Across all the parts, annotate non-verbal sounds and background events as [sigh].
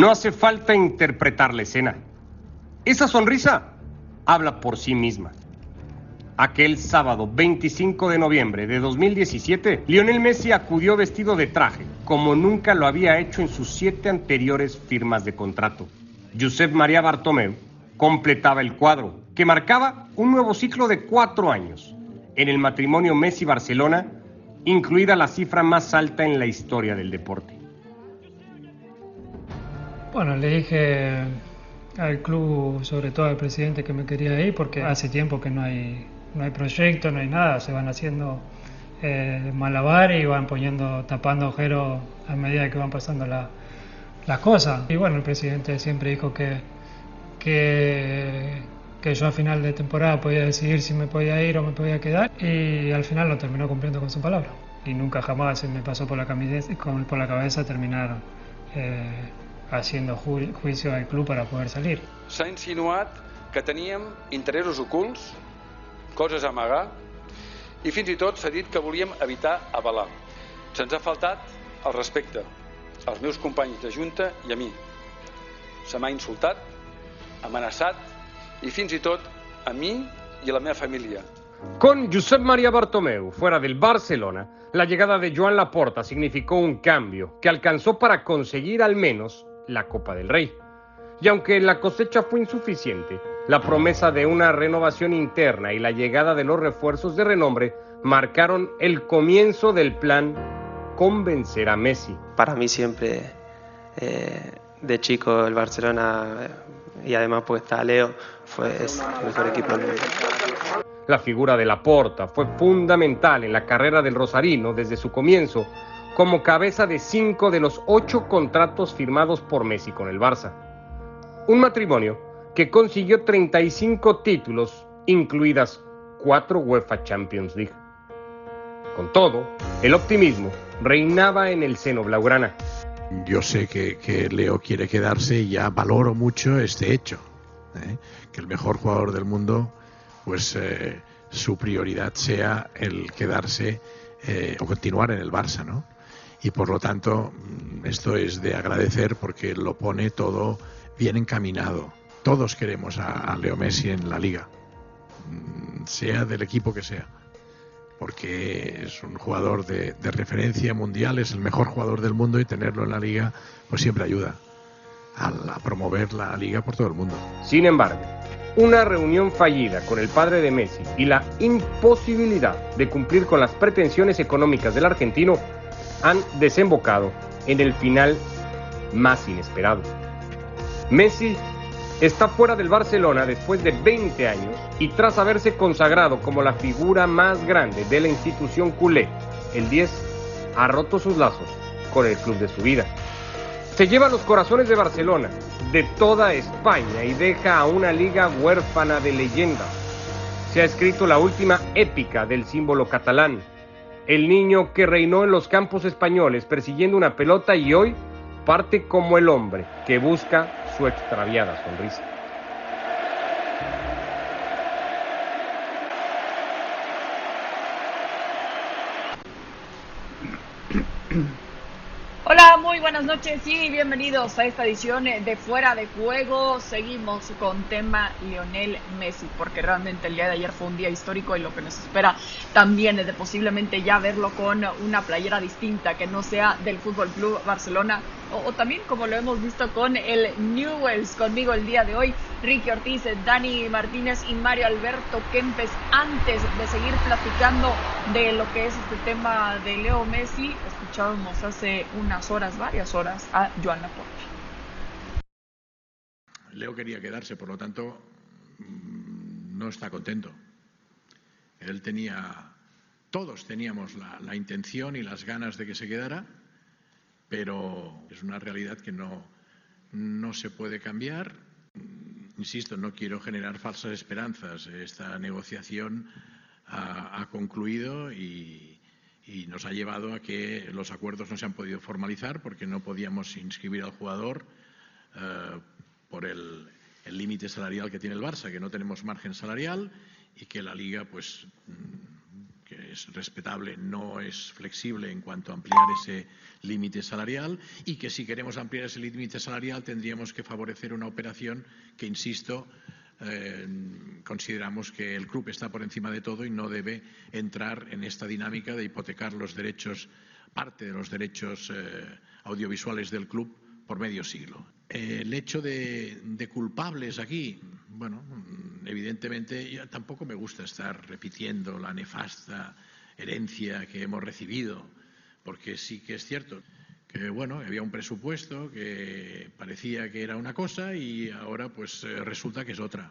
No hace falta interpretar la escena. Esa sonrisa habla por sí misma. Aquel sábado 25 de noviembre de 2017, Lionel Messi acudió vestido de traje, como nunca lo había hecho en sus siete anteriores firmas de contrato. Josep María Bartomeu completaba el cuadro, que marcaba un nuevo ciclo de cuatro años en el matrimonio Messi-Barcelona, incluida la cifra más alta en la historia del deporte. Bueno, le dije al club, sobre todo al presidente, que me quería ir porque hace tiempo que no hay no hay proyecto, no hay nada, se van haciendo eh, malabares y van poniendo, tapando agujeros a medida que van pasando las cosas. Y bueno, el presidente siempre dijo que, que, que yo a final de temporada podía decidir si me podía ir o me podía quedar y al final lo terminó cumpliendo con su palabra. Y nunca jamás se me pasó por la, por la cabeza terminar eh, haciendo juicio al club para poder salir. S'ha insinuat que teníem interessos ocults coses a amagar i fins i tot s'ha dit que volíem evitar avalar. Se'ns ha faltat el respecte als meus companys de Junta i a mi. Se m'ha insultat, amenaçat y fins y tot a mí y a la meva familia. Con Josep María Bartomeu fuera del Barcelona, la llegada de Joan Laporta significó un cambio que alcanzó para conseguir al menos la Copa del Rey. Y aunque la cosecha fue insuficiente, la promesa de una renovación interna y la llegada de los refuerzos de renombre marcaron el comienzo del plan convencer a Messi. Para mí siempre, eh, de chico, el Barcelona eh, y además pues está Leo, fue el mejor equipo del mundo. La figura de Laporta fue fundamental en la carrera del Rosarino desde su comienzo como cabeza de cinco de los ocho contratos firmados por Messi con el Barça. Un matrimonio que consiguió 35 títulos, incluidas cuatro UEFA Champions League. Con todo, el optimismo reinaba en el seno blaugrana. Yo sé que, Leo quiere quedarse y ya valoro mucho este hecho, ¿eh? que el mejor jugador del mundo, pues eh, su prioridad sea el quedarse eh, o continuar en el Barça, ¿no? Y por lo tanto, esto es de agradecer porque lo pone todo bien encaminado. Todos queremos a, Leo Messi en la liga, mm, sea del equipo que sea, porque es un jugador de, referencia mundial, es el mejor jugador del mundo y tenerlo en la liga pues siempre ayuda a, promover la liga por todo el mundo. Sin embargo, una reunión fallida con el padre de Messi y la imposibilidad de cumplir con las pretensiones económicas del argentino han desembocado en el final más inesperado. Messi está fuera del Barcelona después de 20 años y tras haberse consagrado como la figura más grande de la institución culé, el 10 ha roto sus lazos con el club de su vida. Se lleva los corazones de Barcelona, de toda España y deja a una liga huérfana de leyenda. Se ha escrito la última épica del símbolo catalán, el niño que reinó en los campos españoles persiguiendo una pelota y hoy parte como el hombre que busca su extraviada sonrisa. Hola, muy buenas noches y bienvenidos a esta edición de Fuera de Juego. Seguimos con tema Lionel Messi, porque realmente el día de ayer fue un día histórico y lo que nos espera también es de posiblemente ya verlo con una playera distinta que no sea del Fútbol Club Barcelona o, también como lo hemos visto con el Newells conmigo el día de hoy, Ricky Ortiz, Dani Martínez y Mario Alberto Kempes. Antes de seguir platicando de lo que es este tema de Leo Messi, escuchábamos hace unas horas, varias horas, a Joan Laporte. Leo quería quedarse, por lo tanto, mm, no está contento. Él tenía, todos teníamos la intención y las ganas de que se quedara pero es una realidad que no, no se puede cambiar. Insisto, no quiero generar falsas esperanzas. Esta negociación ha, concluido y, nos ha llevado a que los acuerdos no se han podido formalizar porque no podíamos inscribir al jugador eh, por el límite salarial que tiene el Barça, que no tenemos margen salarial y que la Liga, pues, es respetable, no es flexible en cuanto a ampliar ese límite salarial y que si queremos ampliar ese límite salarial tendríamos que favorecer una operación que, insisto, eh, consideramos que el club está por encima de todo y no debe entrar en esta dinámica de hipotecar los derechos, parte de los derechos eh, audiovisuales del club por medio siglo. el hecho de, de, culpables aquí, bueno, evidentemente tampoco me gusta estar repitiendo la nefasta herencia que hemos recibido, porque sí que es cierto que bueno, había un presupuesto que parecía que era una cosa y ahora pues eh, resulta que es otra,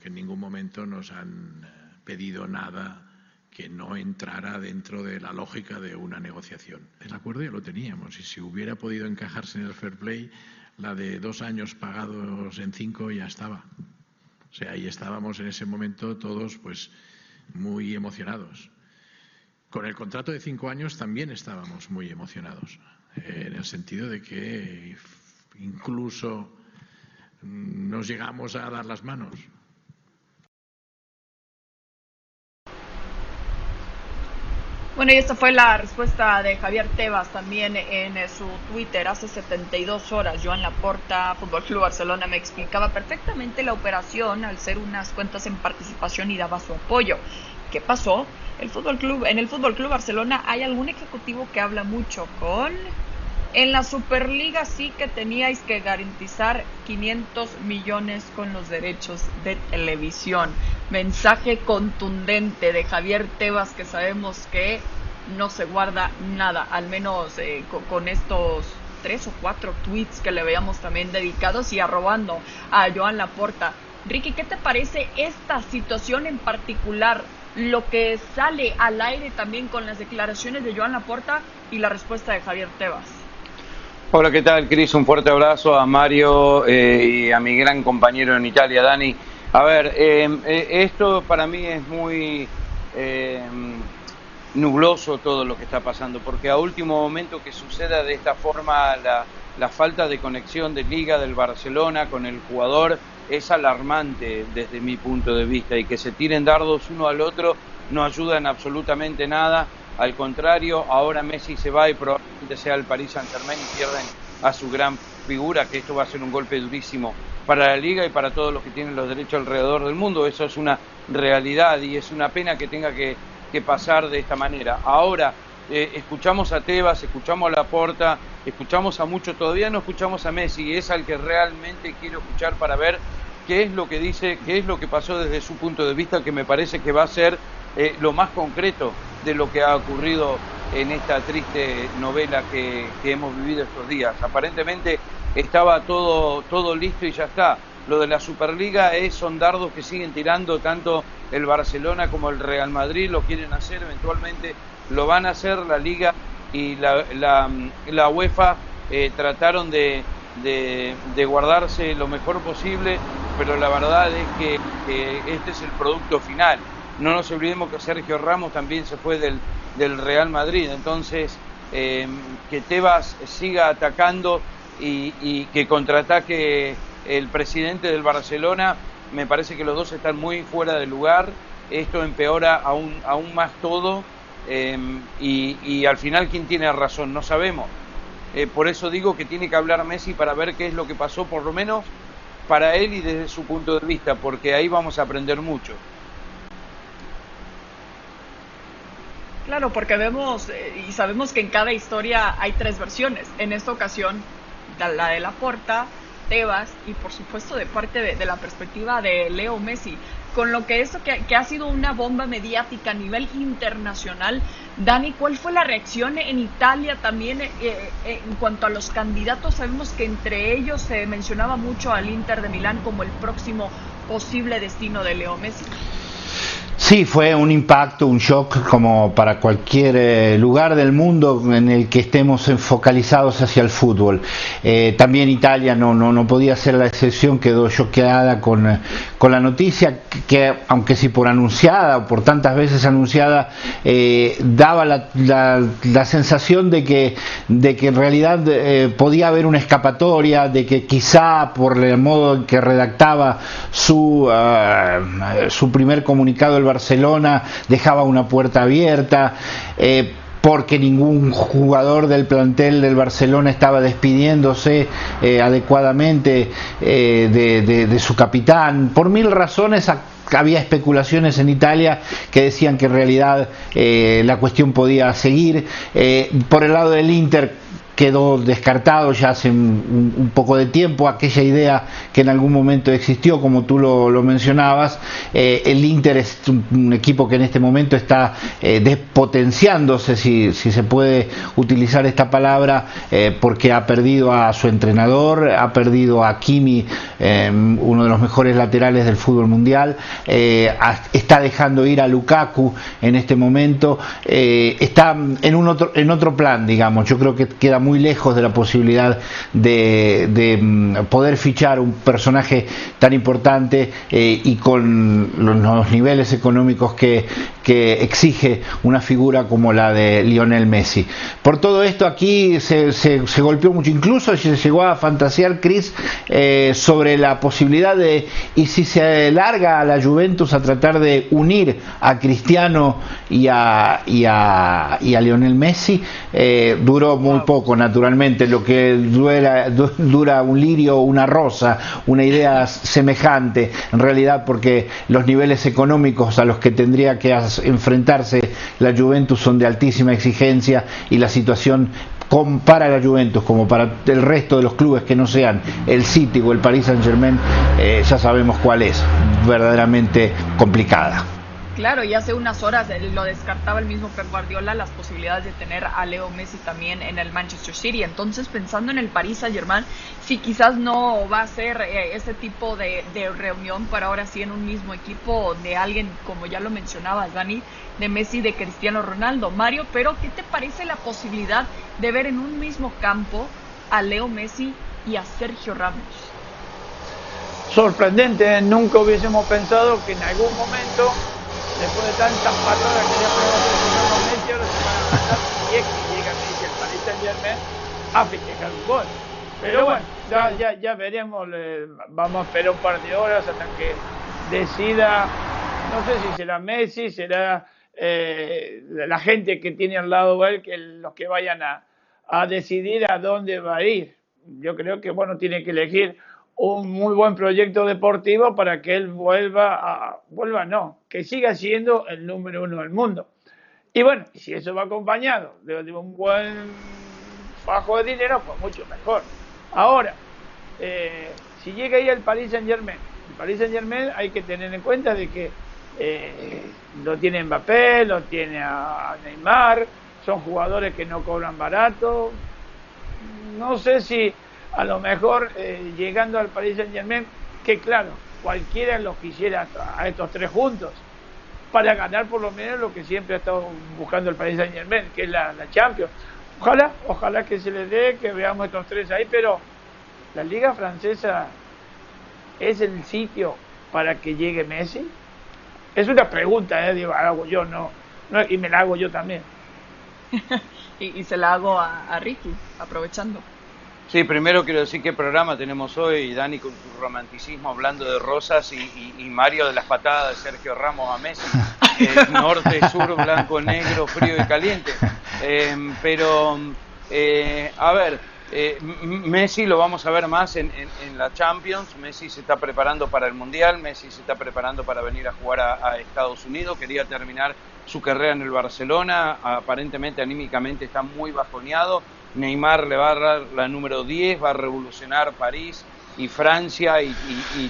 que en ningún momento nos han eh, pedido nada que no entrara dentro de la lógica de una negociación. El acuerdo ya lo teníamos y si hubiera podido encajarse en el fair play, la de dos años pagados en cinco ya estaba. O sea, ahí estábamos en ese momento todos pues muy emocionados. Con el contrato de cinco años también estábamos muy emocionados en el sentido de que incluso nos llegamos a dar las manos. Bueno, y esta fue la respuesta de Javier Tebas también en su Twitter hace 72 horas. Joan Laporta, Fútbol Club Barcelona, me explicaba perfectamente la operación al ser unas cuentas en participación y daba su apoyo. ¿Qué pasó? El Fútbol Club, en el Fútbol Club Barcelona hay algún ejecutivo que habla mucho con en la Superliga sí que teníais que garantizar 500 millones con los derechos de televisión. Mensaje contundente de Javier Tebas que sabemos que no se guarda nada, al menos eh, con, estos tres o cuatro tweets que le veíamos también dedicados y arrobando a Joan Laporta. Ricky, ¿qué te parece esta situación en particular? Lo que sale al aire también con las declaraciones de Joan Laporta y la respuesta de Javier Tebas. Hola, ¿qué tal, Cris? Un fuerte abrazo a Mario eh, y a mi gran compañero en Italia, Dani. A ver, em, eh, esto para mí es muy em, nubloso todo lo que está pasando, porque a último momento que suceda de esta forma la, la falta de conexión de liga del Barcelona con el jugador es alarmante desde mi punto de vista y que se tiren dardos uno al otro no ayuda en absolutamente nada al contrario, ahora Messi se va y probablemente sea el Paris Saint Germain y pierden a su gran figura, que esto va a ser un golpe durísimo para la liga y para todos los que tienen los derechos alrededor del mundo. Eso es una realidad y es una pena que tenga que, pasar de esta manera. Ahora, eh, escuchamos a Tebas, escuchamos a Laporta, escuchamos a muchos, todavía no escuchamos a Messi y es al que realmente quiero escuchar para ver qué es lo que dice, qué es lo que pasó desde su punto de vista, que me parece que va a ser eh, lo más concreto de lo que ha ocurrido en esta triste novela que, hemos vivido estos días. Aparentemente estaba todo, todo listo y ya está. Lo de la Superliga es, son dardos que siguen tirando tanto el Barcelona como el Real Madrid, lo quieren hacer, eventualmente lo van a hacer la Liga y la, la, UEFA eh, trataron de, de, guardarse lo mejor posible, pero la verdad es que este es el producto final. No nos olvidemos que Sergio Ramos también se fue del, Real Madrid, entonces eh, que Tebas siga atacando y, que contraataque el presidente del Barcelona, me parece que los dos están muy fuera de lugar, esto empeora aún, aún más todo eh, y, al final quién tiene razón, no sabemos. Eh, por eso digo que tiene que hablar Messi para ver qué es lo que pasó, por lo menos para él y desde su punto de vista, porque ahí vamos a aprender mucho. Claro, porque vemos eh, y sabemos que en cada historia hay tres versiones. En esta ocasión, la de la Porta, Tebas y por supuesto de parte de, la perspectiva de Leo Messi. Con lo que esto que, ha sido una bomba mediática a nivel internacional, Dani, ¿cuál fue la reacción en Italia también eh, eh, en cuanto a los candidatos? Sabemos que entre ellos se mencionaba mucho al Inter de Milán como el próximo posible destino de Leo Messi. Sí, fue un impacto, un shock como para cualquier eh, lugar del mundo en el que estemos focalizados hacia el fútbol. Eh, también Italia no, no, no, podía ser la excepción, quedó choqueada con, eh, con la noticia que, aunque sí por anunciada o por tantas veces anunciada, daba la, la, sensación de que, de que en realidad podía haber una escapatoria, de que quizá por el modo en que redactaba su, su primer comunicado Barcelona dejaba una puerta abierta. Eh, porque ningún jugador del plantel del Barcelona estaba despidiéndose eh, adecuadamente de, de, su capitán. Por mil razones había especulaciones en Italia que decían que en realidad eh, la cuestión podía seguir. Eh, por el lado del Inter, quedó descartado ya hace un, poco de tiempo aquella idea que en algún momento existió, como tú lo, mencionabas. Eh, el Inter es un, equipo que en este momento está eh, despotenciándose, si, se puede utilizar esta palabra, eh, porque ha perdido a su entrenador, ha perdido a Kimi, uno de los mejores laterales del fútbol mundial, está dejando ir a Lukaku en este momento, está en, un otro, en otro plan, digamos. Yo creo que queda muy lejos de la posibilidad de, mm, poder fichar un personaje tan importante eh, y con los, niveles económicos que, exige una figura como la de Lionel Messi. Por todo esto aquí se, golpeó mucho, incluso se llegó a fantasear Chris eh, sobre la posibilidad de, y si se larga a la Juventus a tratar de unir a Cristiano y a, y a, y a Lionel Messi, eh, duró muy poco naturalmente, lo que dura, un lirio o una rosa, una idea semejante, en realidad porque los niveles económicos a los que tendría que enfrentarse la Juventus son de altísima exigencia y la situación para la Juventus como para el resto de los clubes que no sean el City o el Paris Saint Germain, eh, ya sabemos cuál es, verdaderamente complicada. Claro, y hace unas horas lo descartaba el mismo Pep Guardiola las posibilidades de tener a Leo Messi también en el Manchester City. Entonces, pensando en el Paris Saint-Germain, si quizás no va a ser eh, ese tipo de, reunión para ahora sí en un mismo equipo de alguien, como ya lo mencionabas, Dani, de Messi, de Cristiano Ronaldo. Mario, pero ¿qué te parece la posibilidad de ver en un mismo campo a Leo Messi y a Sergio Ramos? Sorprendente, ¿eh? nunca hubiésemos pensado que en algún momento después de tantas patadas que ya pegó el Messi, ahora se van a matar y es que llega Messi el Paris Saint Germain a festejar un gol. Pero bueno, ya, ya, ya veremos, vamos a esperar un par de horas hasta que decida, no sé si será Messi, será eh, la gente que tiene al lado de él, que los que vayan a, a decidir a dónde va a ir. Yo creo que, bueno, tiene que elegir un muy buen proyecto deportivo para que él vuelva a, vuelva no, que siga siendo el número uno del mundo. Y bueno, si eso va acompañado de, un buen bajo de dinero, pues mucho mejor. Ahora, eh, si llega ahí el Paris Saint Germain, el Paris Saint Germain hay que tener en cuenta de que eh, lo tiene Mbappé, lo tiene a Neymar, son jugadores que no cobran barato. No sé si a lo mejor eh, llegando al Paris Saint Germain, que claro, cualquiera los quisiera a estos tres juntos, para ganar por lo menos lo que siempre ha estado buscando el Paris Saint Germain, que es la, Champions. Ojalá, ojalá que se les dé, que veamos estos tres ahí, pero la Liga Francesa es el sitio para que llegue Messi. Es una pregunta, ¿eh? Digo, hago yo, no, no, y me la hago yo también. [laughs] y, se la hago a Ricky, aprovechando. Sí, primero quiero decir qué programa tenemos hoy, Dani con su romanticismo hablando de rosas y, Mario de las patadas de Sergio Ramos a Messi, [laughs] eh, norte, sur, blanco, negro, frío y caliente. Em, pero, eh, a ver, eh, Messi lo vamos a ver más en, la Champions, Messi se está preparando para el Mundial, Messi se está preparando para venir a jugar a Estados Unidos, quería terminar su carrera en el Barcelona, aparentemente anímicamente está muy bajoneado Neymar le va a dar la número 10, va a revolucionar París y Francia y,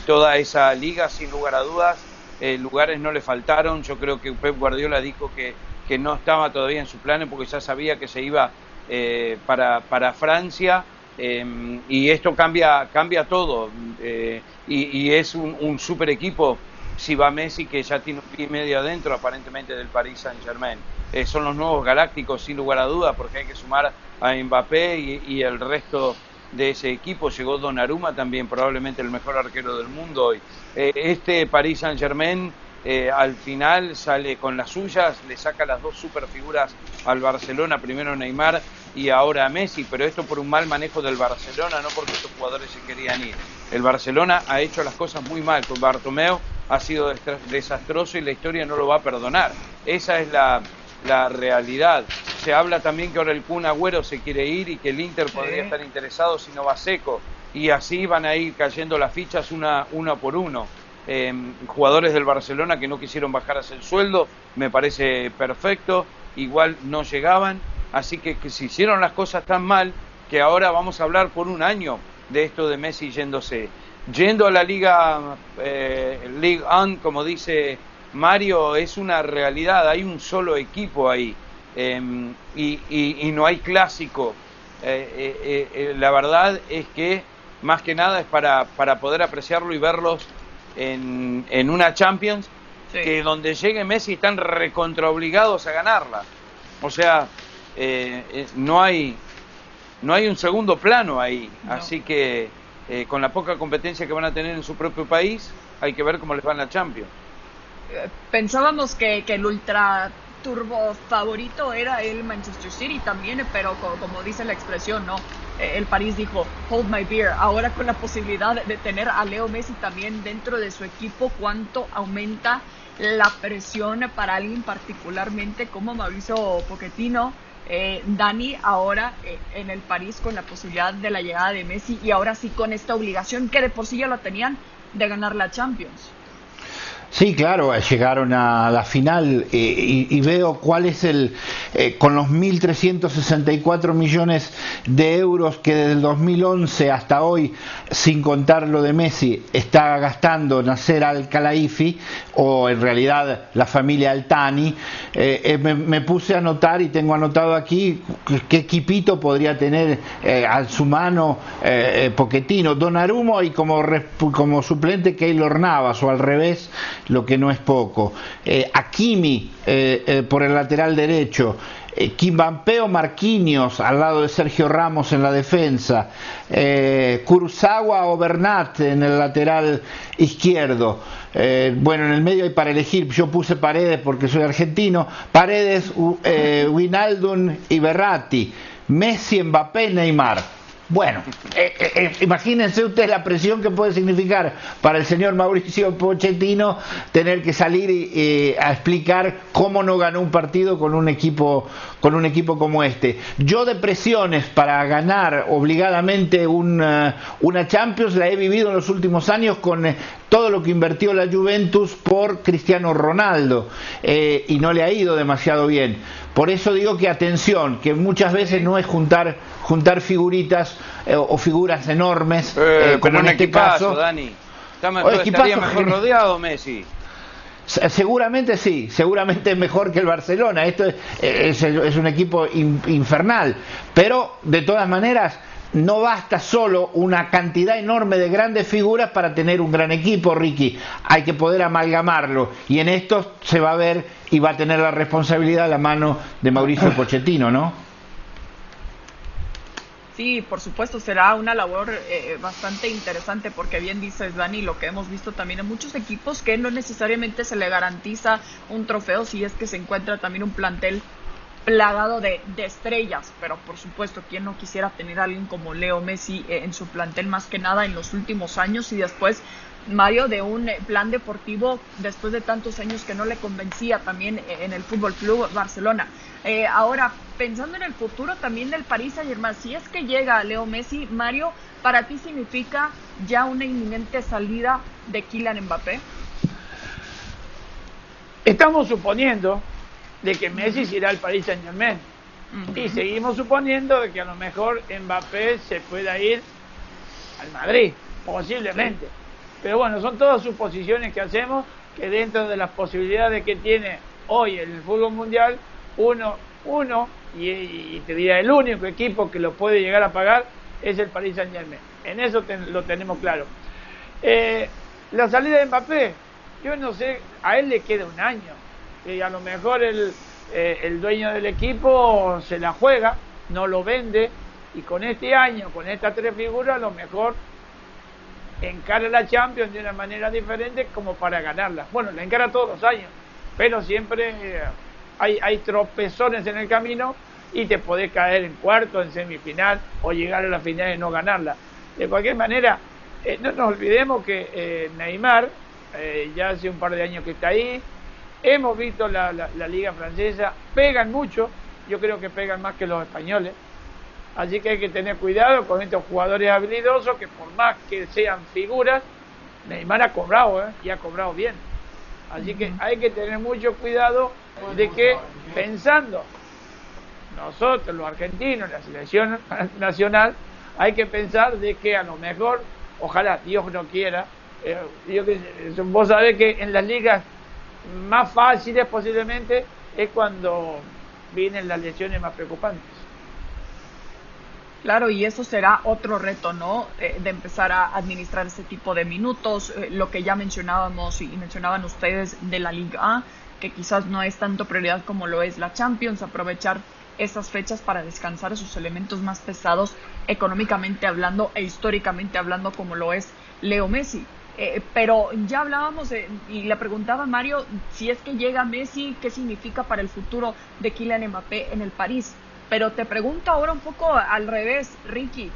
toda esa liga, sin lugar a dudas. Eh, lugares no le faltaron. Yo creo que Pep Guardiola dijo que, que no estaba todavía en su planes porque ya sabía que se iba eh, para, para, Francia. Em, y esto cambia, cambia todo. Eh, y, es un, un, super equipo si va Messi, que ya tiene un pie y medio adentro, aparentemente, del Paris Saint Germain. Son los nuevos galácticos, sin lugar a dudas, porque hay que sumar a Mbappé y, el resto de ese equipo. Llegó Donnarumma también, probablemente el mejor arquero del mundo hoy. Eh, este Paris Saint Germain eh, al final sale con las suyas, le saca las dos superfiguras al Barcelona, primero Neymar y ahora a Messi, pero esto por un mal manejo del Barcelona, no porque estos jugadores se querían ir. El Barcelona ha hecho las cosas muy mal con Bartomeu, ha sido desastroso y la historia no lo va a perdonar. Esa es la, la realidad. Se habla también que ahora el Kun Agüero se quiere ir y que el Inter podría estar interesado si no va seco. Y así van a ir cayendo las fichas una, una por uno. Em, jugadores del Barcelona que no quisieron bajar el sueldo, me parece perfecto, igual no llegaban, así que, que se hicieron las cosas tan mal que ahora vamos a hablar por un año de esto de Messi yéndose. Yendo a la Liga eh, League On, como dice Mario, es una realidad, hay un solo equipo ahí em, y, no hay clásico. Eh, eh, eh, la verdad es que más que nada es para, para poder apreciarlo y verlos en, en una Champions que donde llegue Messi están recontraobligados a ganarla. O sea, no hay no hay un segundo plano ahí. Así que con la poca competencia que van a tener en su propio país, hay que ver cómo les va en la Champions pensábamos que, el ultra turbo favorito era el Manchester City también, pero como, dice la expresión, ¿no? Eh, el París dijo, hold my beer. Ahora con la posibilidad de tener a Leo Messi también dentro de su equipo, ¿cuánto aumenta la presión para alguien particularmente como Mauricio Pochettino? Eh, Dani ahora eh, en el París con la posibilidad de la llegada de Messi y ahora sí con esta obligación que de por sí ya lo tenían de ganar la Champions. Sí, claro, llegaron a la final eh, y, veo cuál es el, eh, con los 1.364 millones de euros que desde el 2011 hasta hoy, sin contar lo de Messi, está gastando Nasser Al-Khelaifi o en realidad la familia Altani, eh, me, puse a anotar y tengo anotado aquí qué equipito podría tener a su mano Poquetino, Donarumo y como, como suplente Keylor Navas o al revés lo que no es poco. Eh, Akimi eh, eh, por el lateral derecho. Eh, Kimbampeo Marquinhos al lado de Sergio Ramos en la defensa. Eh, o Bernat en el lateral izquierdo. bueno, en el medio hay para elegir. Yo puse Paredes porque soy argentino. Paredes, Winaldun y Berratti. Messi, Mbappé, Neymar. Bueno, eh, eh, eh, imagínense ustedes la presión que puede significar para el señor Mauricio Pochettino tener que salir a explicar cómo no ganó un partido con un equipo con un equipo como este. Yo de presiones para ganar obligadamente una, una Champions la he vivido en los últimos años con todo lo que invirtió la Juventus por Cristiano Ronaldo y no le ha ido demasiado bien. Por eso digo que atención, que muchas veces no es juntar juntar figuritas eh, o figuras enormes, eh, eh como en este caso. Dani. Está mejor, estaría mejor rodeado Messi. Seguramente sí, seguramente es mejor que el Barcelona. Esto es, es, un equipo infernal, pero de todas maneras no basta solo una cantidad enorme de grandes figuras para tener un gran equipo, Ricky. Hay que poder amalgamarlo y en esto se va a ver y va a tener la responsabilidad a la mano de Mauricio [laughs] Pochettino, ¿no? Sí, por supuesto, será una labor eh, bastante interesante porque bien dices, Dani, lo que hemos visto también en muchos equipos que no necesariamente se le garantiza un trofeo si es que se encuentra también un plantel plagado de, estrellas, pero por supuesto, ¿quién no quisiera tener a alguien como Leo Messi eh, en su plantel más que nada en los últimos años y después Mario de un eh, plan deportivo después de tantos años que no le convencía también en el Fútbol Club Barcelona? Eh, ahora, pensando en el futuro también del París Saint Germain, si es que llega Leo Messi, Mario, ¿para ti significa ya una inminente salida de Kylian Mbappé? Estamos suponiendo de que Messi irá al París Saint Germain. Y seguimos suponiendo de que a lo mejor Mbappé se pueda ir al Madrid, posiblemente. Pero bueno, son todas suposiciones que hacemos que dentro de las posibilidades que tiene hoy el fútbol mundial, uno, uno y, te diría el único equipo que lo puede llegar a pagar es el Paris Saint Germain. En eso lo tenemos claro. Eh, la salida de Mbappé, yo no sé, a él le queda un año. Y a lo mejor eh, el dueño del equipo se la juega, no lo vende, y con este año, con estas tres figuras, a lo mejor encara la Champions de una manera diferente como para ganarla. Bueno, la encara todos los años, pero siempre eh, hay, hay tropezones en el camino y te podés caer en cuarto, en semifinal o llegar a la final y no ganarla. De cualquier manera, eh, no nos olvidemos que eh, Neymar eh, ya hace un par de años que está ahí. Hemos visto la, la, liga francesa, pegan mucho, yo creo que pegan más que los españoles. Así que hay que tener cuidado con estos jugadores habilidosos que por más que sean figuras, Neymar ha cobrado ¿eh? y ha cobrado bien. Así que hay que tener mucho cuidado de que pensando nosotros los argentinos, la selección [laughs] nacional, hay que pensar de que a lo mejor, ojalá Dios no quiera, eh, vos sabés que en las ligas más fáciles posiblemente es cuando vienen las lesiones más preocupantes. Claro, y eso será otro reto, ¿no? Eh, de empezar a administrar ese tipo de minutos, eh, lo que ya mencionábamos y mencionaban ustedes de la Liga A, que quizás no es tanto prioridad como lo es la Champions, aprovechar esas fechas para descansar esos elementos más pesados económicamente hablando e históricamente hablando como lo es Leo Messi. Eh, pero ya hablábamos y le preguntaba a Mario si es que llega Messi, qué significa para el futuro de Kylian Mbappé en el París. Pero te pregunto ahora un poco al revés, Ricky.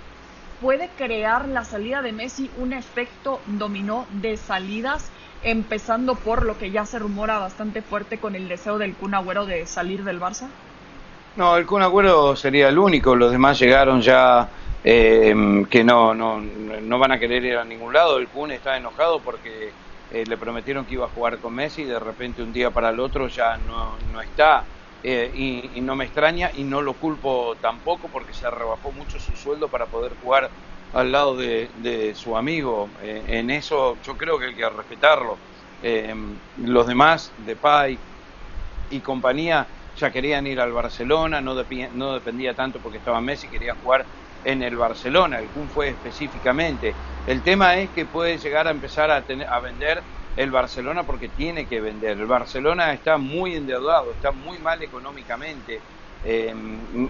¿Puede crear la salida de Messi un efecto dominó de salidas, empezando por lo que ya se rumora bastante fuerte con el deseo del Kun Agüero de salir del Barça? No, el Kun Agüero sería el único, los demás llegaron ya eh, que no, no, no van a querer ir a ningún lado. El Kun está enojado porque eh, le prometieron que iba a jugar con Messi y de repente un día para el otro ya no, no está. Eh, y, no me extraña y no lo culpo tampoco porque se rebajó mucho su sueldo para poder jugar al lado de, su amigo. Eh, en eso yo creo que hay que respetarlo. Eh, los demás, de Pai y compañía, ya querían ir al Barcelona, no, no dependía tanto porque estaba Messi, quería jugar en el Barcelona, el Kun fue específicamente. El tema es que puede llegar a empezar a, tener, a vender el Barcelona porque tiene que vender. El Barcelona está muy endeudado, está muy mal económicamente eh,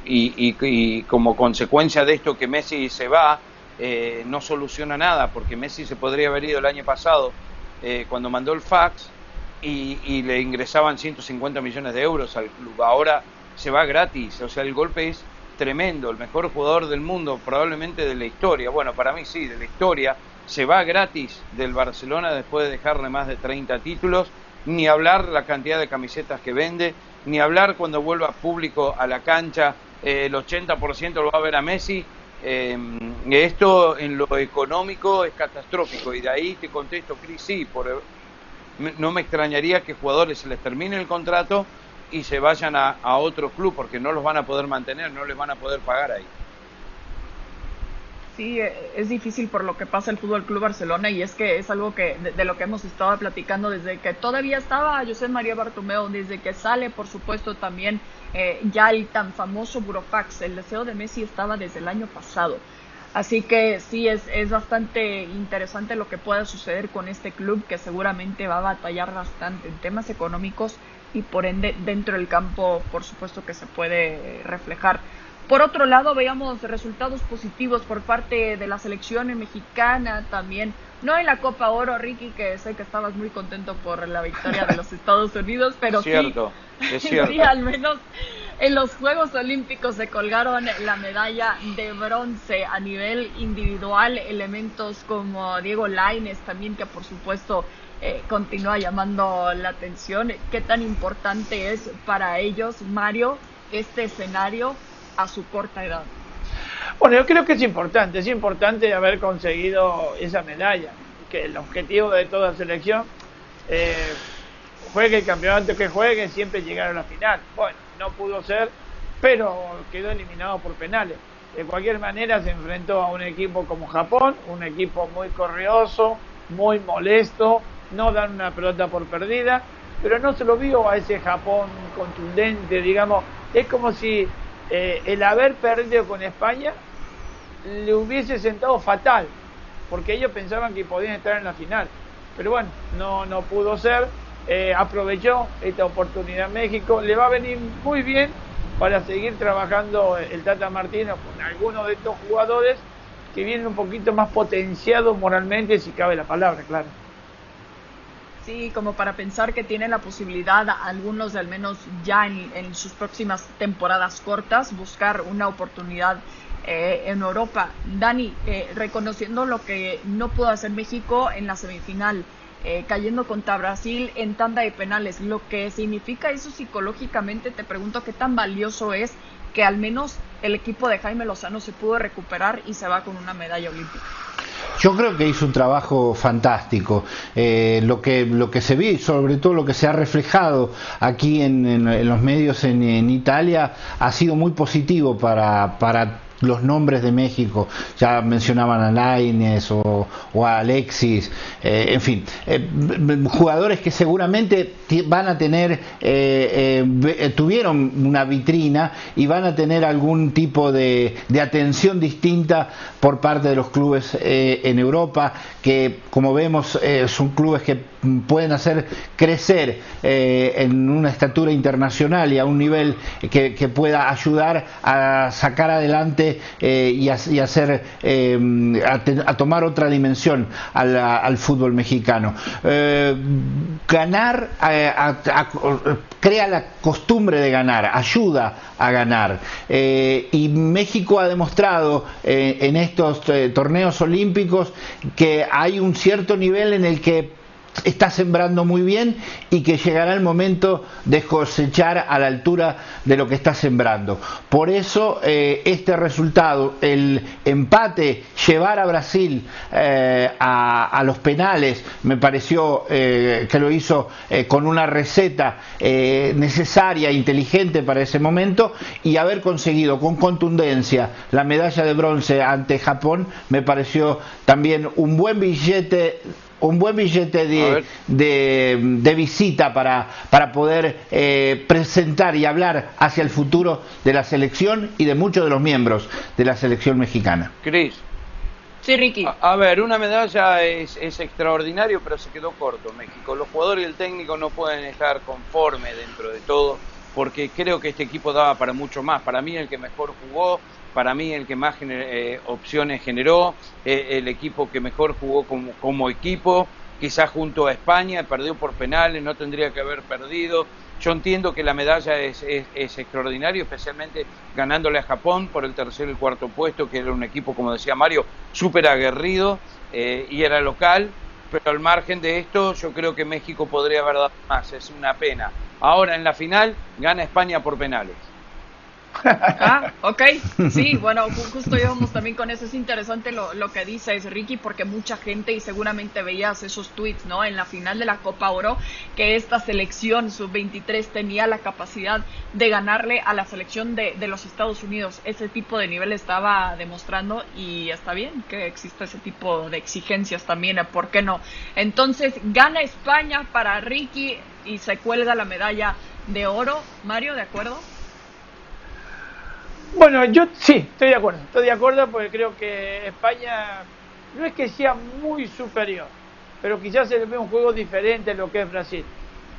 y, como consecuencia de esto que Messi se va, eh, no soluciona nada porque Messi se podría haber ido el año pasado eh, cuando mandó el fax y, y, le ingresaban 150 millones de euros al club. Ahora se va gratis, o sea, el golpe es tremendo, el mejor jugador del mundo, probablemente de la historia. Bueno, para mí sí, de la historia se va gratis del Barcelona después de dejarle más de 30 títulos, ni hablar la cantidad de camisetas que vende, ni hablar cuando vuelva público a la cancha, eh, el 80% lo va a ver a Messi. Eh, esto en lo económico es catastrófico y de ahí te contesto, Cris, sí, por, no me extrañaría que jugadores se les termine el contrato y se vayan a, a otro club porque no los van a poder mantener, no les van a poder pagar ahí. Sí, eh, es difícil por lo que pasa el Fútbol Club Barcelona y es que es algo que de, lo que hemos estado platicando desde que todavía estaba José María Bartomeu, desde que sale, por supuesto, también eh, ya el tan famoso Burofax. El deseo de Messi estaba desde el año pasado. Así que sí, es, es bastante interesante lo que pueda suceder con este club que seguramente va a batallar bastante en temas económicos y por ende dentro del campo, por supuesto que se puede reflejar. Por otro lado, veíamos resultados positivos por parte de la selección mexicana también. No en la Copa Oro, Ricky, que sé que estabas muy contento por la victoria de los [laughs] Estados Unidos, pero cierto, [laughs] sí, es cierto. sí, al menos en los Juegos Olímpicos se colgaron la medalla de bronce a nivel individual, elementos como Diego Laines también, que por supuesto eh, continúa llamando la atención. ¿Qué tan importante es para ellos, Mario, este escenario a su corta edad? Bueno, yo creo que es importante, es importante haber conseguido esa medalla, que el objetivo de toda selección, eh, juegue el campeonato que juegue, siempre llegar a la final. Bueno, no pudo ser, pero quedó eliminado por penales. De cualquier manera se enfrentó a un equipo como Japón, un equipo muy corrioso, muy molesto, no dan una pelota por perdida, pero no se lo vio a ese Japón contundente, digamos, es como si eh, el haber perdido con España le hubiese sentado fatal, porque ellos pensaban que podían estar en la final. Pero bueno, no, no pudo ser. Eh, aprovechó esta oportunidad México. Le va a venir muy bien para seguir trabajando el Tata Martino con algunos de estos jugadores que vienen un poquito más potenciados moralmente, si cabe la palabra, claro. Sí, como para pensar que tiene la posibilidad, algunos al menos ya en, sus próximas temporadas cortas, buscar una oportunidad eh, en Europa. Dani, eh, reconociendo lo que no pudo hacer México en la semifinal, eh, cayendo contra Brasil en tanda de penales. Lo que significa eso psicológicamente, te pregunto qué tan valioso es que al menos el equipo de Jaime Lozano se pudo recuperar y se va con una medalla olímpica. Yo creo que hizo un trabajo fantástico. Eh, lo, que, lo que se y sobre todo lo que se ha reflejado aquí en, los medios en, en, Italia ha sido muy positivo para, para los nombres de México, ya mencionaban a Laines o, a Alexis, eh, en fin, eh, jugadores que seguramente van a tener, eh, tuvieron una vitrina y van a tener algún tipo de, atención distinta por parte de los clubes en Europa, que como vemos son clubes que pueden hacer crecer en una estatura internacional y a un nivel que pueda ayudar a sacar adelante eh, y, hacer eh, a, tomar otra dimensión al, fútbol mexicano. Eh, ganar crea la costumbre de ganar, ayuda a ganar. y México ha demostrado en estos torneos olímpicos que hay un cierto nivel en el que está sembrando muy bien y que llegará el momento de cosechar a la altura de lo que está sembrando. Por eso eh, este resultado, el empate, llevar a Brasil eh, a, los penales, me pareció eh, que lo hizo con una receta necesaria inteligente para ese momento y haber conseguido con contundencia la medalla de bronce ante Japón me pareció también un buen billete un buen billete de, visita para, para poder eh, presentar y hablar hacia el futuro de la selección y de muchos de los miembros de la selección mexicana. Cris. Sí, Ricky. A, ver, una medalla es, es, extraordinario, pero se quedó corto México. Los jugadores y el técnico no pueden estar conformes dentro de todo, porque creo que este equipo daba para mucho más. Para mí el que mejor jugó para mí el que más eh, opciones generó, eh, el equipo que mejor jugó como, equipo, quizás junto a España, perdió por penales, no tendría que haber perdido. Yo entiendo que la medalla es, es, extraordinaria, especialmente ganándole a Japón por el tercer y cuarto puesto, que era un equipo, como decía Mario, súper aguerrido eh, y era local, pero al margen de esto yo creo que México podría haber dado más, es una pena. Ahora en la final gana España por penales. Ah, ok, sí, bueno, justo íbamos también con eso. Es interesante lo, lo que dices, Ricky, porque mucha gente, y seguramente veías esos tweets, ¿no? En la final de la Copa Oro, que esta selección sub-23 tenía la capacidad de ganarle a la selección de, de, los Estados Unidos. Ese tipo de nivel estaba demostrando y está bien que exista ese tipo de exigencias también, ¿por qué no? Entonces, gana España para Ricky y se cuelga la medalla de oro. Mario, ¿de acuerdo? Bueno, yo sí, estoy de acuerdo. Estoy de acuerdo porque creo que España no es que sea muy superior, pero quizás se le ve un juego diferente a lo que es Brasil.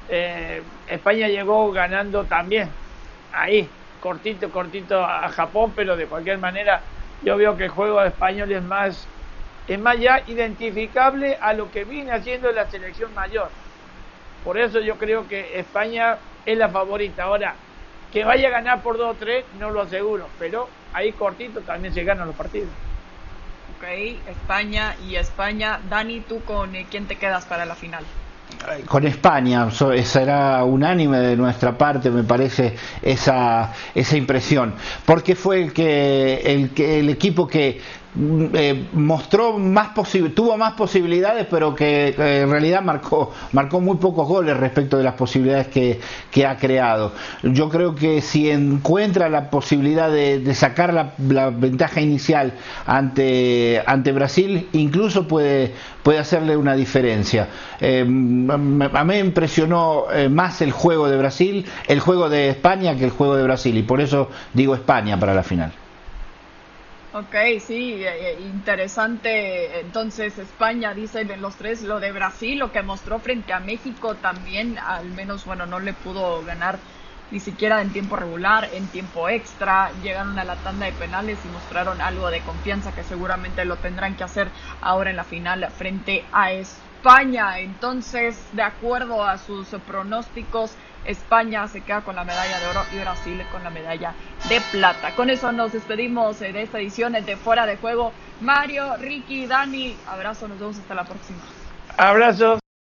Eh, España llegó ganando también ahí, cortito, cortito a Japón, pero de cualquier manera yo veo que el juego español es más, es más ya identificable a lo que viene haciendo la selección mayor. Por eso yo creo que España es la favorita. Ahora, que vaya a ganar por 2 o 3, no lo aseguro, pero ahí cortito también se ganan los partidos. Ok, España y España. Dani, ¿tú con eh, quién te quedas para la final? con España, será unánime de nuestra parte, me parece, esa, esa impresión, porque fue el, que, el, que, el equipo que eh, mostró más tuvo más posibilidades, pero que, en realidad marcó, marcó muy pocos goles respecto de las posibilidades que, que ha creado. Yo creo que si encuentra la posibilidad de, sacar la, ventaja inicial ante, ante Brasil, incluso puede, puede hacerle una diferencia. Eh, a mí me impresionó eh, más el juego de Brasil, el juego de España que el juego de Brasil, y por eso digo España para la final. Ok, sí, eh, eh, interesante. Entonces, España, dicen los tres, lo de Brasil, lo que mostró frente a México también, al menos, bueno, no le pudo ganar ni siquiera en tiempo regular, en tiempo extra, llegaron a la tanda de penales y mostraron algo de confianza que seguramente lo tendrán que hacer ahora en la final frente a España. Entonces, de acuerdo a sus pronósticos, España se queda con la medalla de oro y Brasil con la medalla de plata. Con eso nos despedimos eh, de esta edición de Fuera de Juego. Mario, Ricky, Dani, abrazo, nos vemos hasta la próxima. Abrazos.